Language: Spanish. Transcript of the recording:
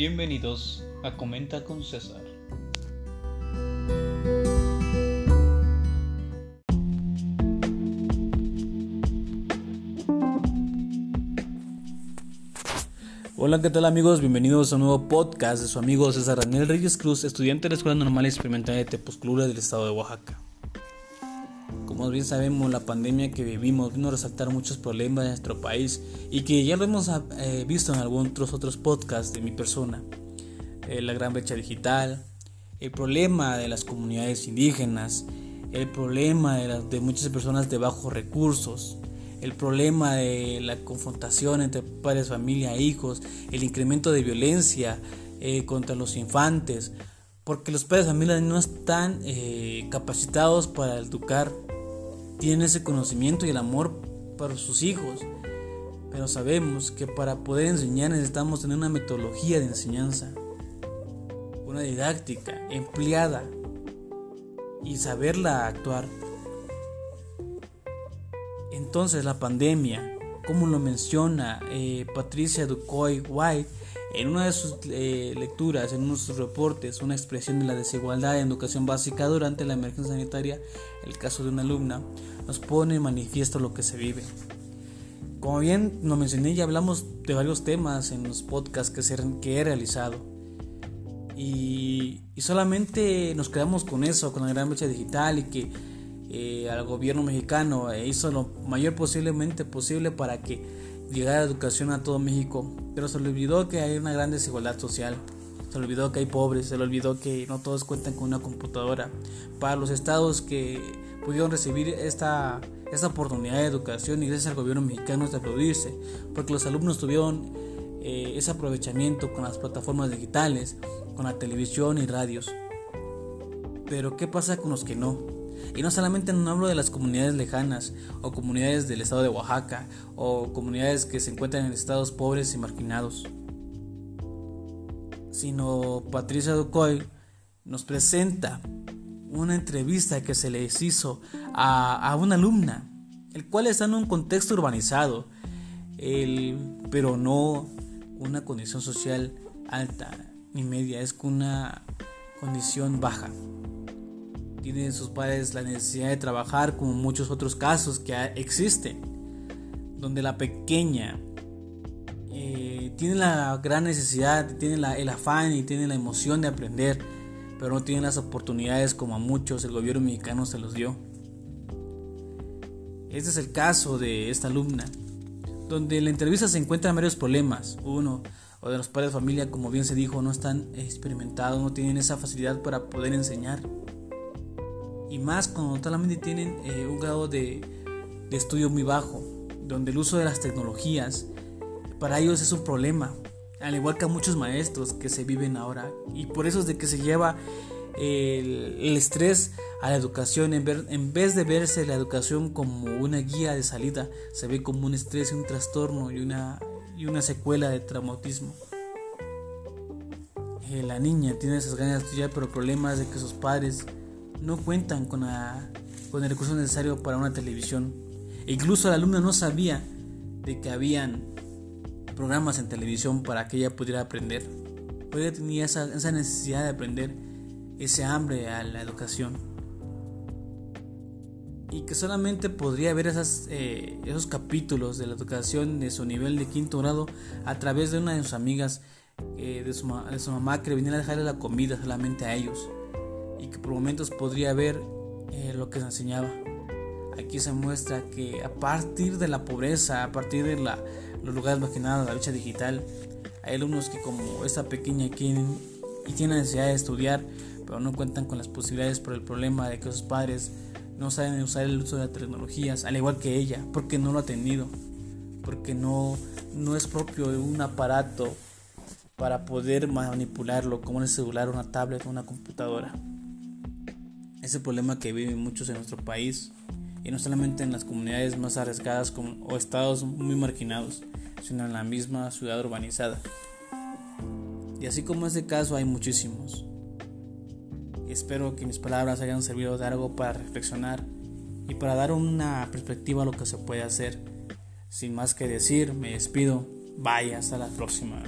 Bienvenidos a Comenta con César. Hola, ¿qué tal amigos? Bienvenidos a un nuevo podcast de su amigo César Daniel Reyes Cruz, estudiante de la Escuela Normal Experimental de Tepoztlán del estado de Oaxaca. Como bien sabemos, la pandemia que vivimos vino a resaltar muchos problemas de nuestro país y que ya lo hemos eh, visto en algunos otros podcasts de mi persona. Eh, la gran brecha digital, el problema de las comunidades indígenas, el problema de, de muchas personas de bajos recursos, el problema de la confrontación entre padres, familia e hijos, el incremento de violencia eh, contra los infantes, porque los padres de familia no están eh, capacitados para educar, tienen ese conocimiento y el amor para sus hijos, pero sabemos que para poder enseñar necesitamos tener una metodología de enseñanza, una didáctica empleada y saberla actuar. Entonces la pandemia, como lo menciona eh, Patricia Ducoy White en una de sus eh, lecturas, en uno de sus reportes, una expresión de la desigualdad en educación básica durante la emergencia sanitaria, el caso de una alumna, nos pone en manifiesto lo que se vive. Como bien lo mencioné, ya hablamos de varios temas en los podcasts que, que he realizado. Y, y solamente nos quedamos con eso, con la gran brecha digital y que eh, al gobierno mexicano e hizo lo mayor posiblemente posible para que llegara educación a todo México, pero se le olvidó que hay una gran desigualdad social. Se le olvidó que hay pobres, se le olvidó que no todos cuentan con una computadora. Para los estados que pudieron recibir esta, esta oportunidad de educación y gracias al gobierno mexicano es de aplaudirse, porque los alumnos tuvieron eh, ese aprovechamiento con las plataformas digitales, con la televisión y radios. Pero ¿qué pasa con los que no? Y no solamente no hablo de las comunidades lejanas o comunidades del estado de Oaxaca o comunidades que se encuentran en estados pobres y marginados, sino Patricia Ducoy nos presenta una entrevista que se les hizo a, una alumna, el cual está en un contexto urbanizado, pero no una condición social alta ni media, es una condición baja tienen sus padres la necesidad de trabajar como muchos otros casos que existen, donde la pequeña eh, tiene la gran necesidad, tiene el afán y tiene la emoción de aprender, pero no tiene las oportunidades como a muchos el gobierno mexicano se los dio. Este es el caso de esta alumna, donde en la entrevista se encuentran varios problemas. Uno, o de los padres de familia, como bien se dijo, no están experimentados, no tienen esa facilidad para poder enseñar y más cuando solamente tienen eh, un grado de, de estudio muy bajo, donde el uso de las tecnologías para ellos es un problema, al igual que a muchos maestros que se viven ahora. Y por eso es de que se lleva el, el estrés a la educación, en, ver, en, vez de verse la educación como una guía de salida, se ve como un estrés y un trastorno y una, y una secuela de traumatismo. Eh, la niña tiene esas ganas de estudiar, pero el problema es de que sus padres no cuentan con, con el recurso necesario para una televisión. E incluso la alumna no sabía de que habían programas en televisión para que ella pudiera aprender. ella tenía esa, necesidad de aprender, ese hambre a la educación. Y que solamente podría ver esas, eh, esos capítulos de la educación de su nivel de quinto grado a través de una de sus amigas, eh, de, su, de su mamá que le venía a dejarle la comida solamente a ellos y que por momentos podría ver eh, lo que se enseñaba. Aquí se muestra que a partir de la pobreza, a partir de la, los lugares marginados, la lucha digital, hay alumnos que como esta pequeña quieren y tienen necesidad de estudiar, pero no cuentan con las posibilidades por el problema de que sus padres no saben usar el uso de las tecnologías, al igual que ella, porque no lo ha tenido, porque no, no es propio de un aparato para poder manipularlo como un celular, una tablet o una computadora ese problema que viven muchos en nuestro país y no solamente en las comunidades más arriesgadas o estados muy marginados, sino en la misma ciudad urbanizada. Y así como este caso hay muchísimos. Espero que mis palabras hayan servido de algo para reflexionar y para dar una perspectiva a lo que se puede hacer. Sin más que decir, me despido. Vaya, hasta la próxima.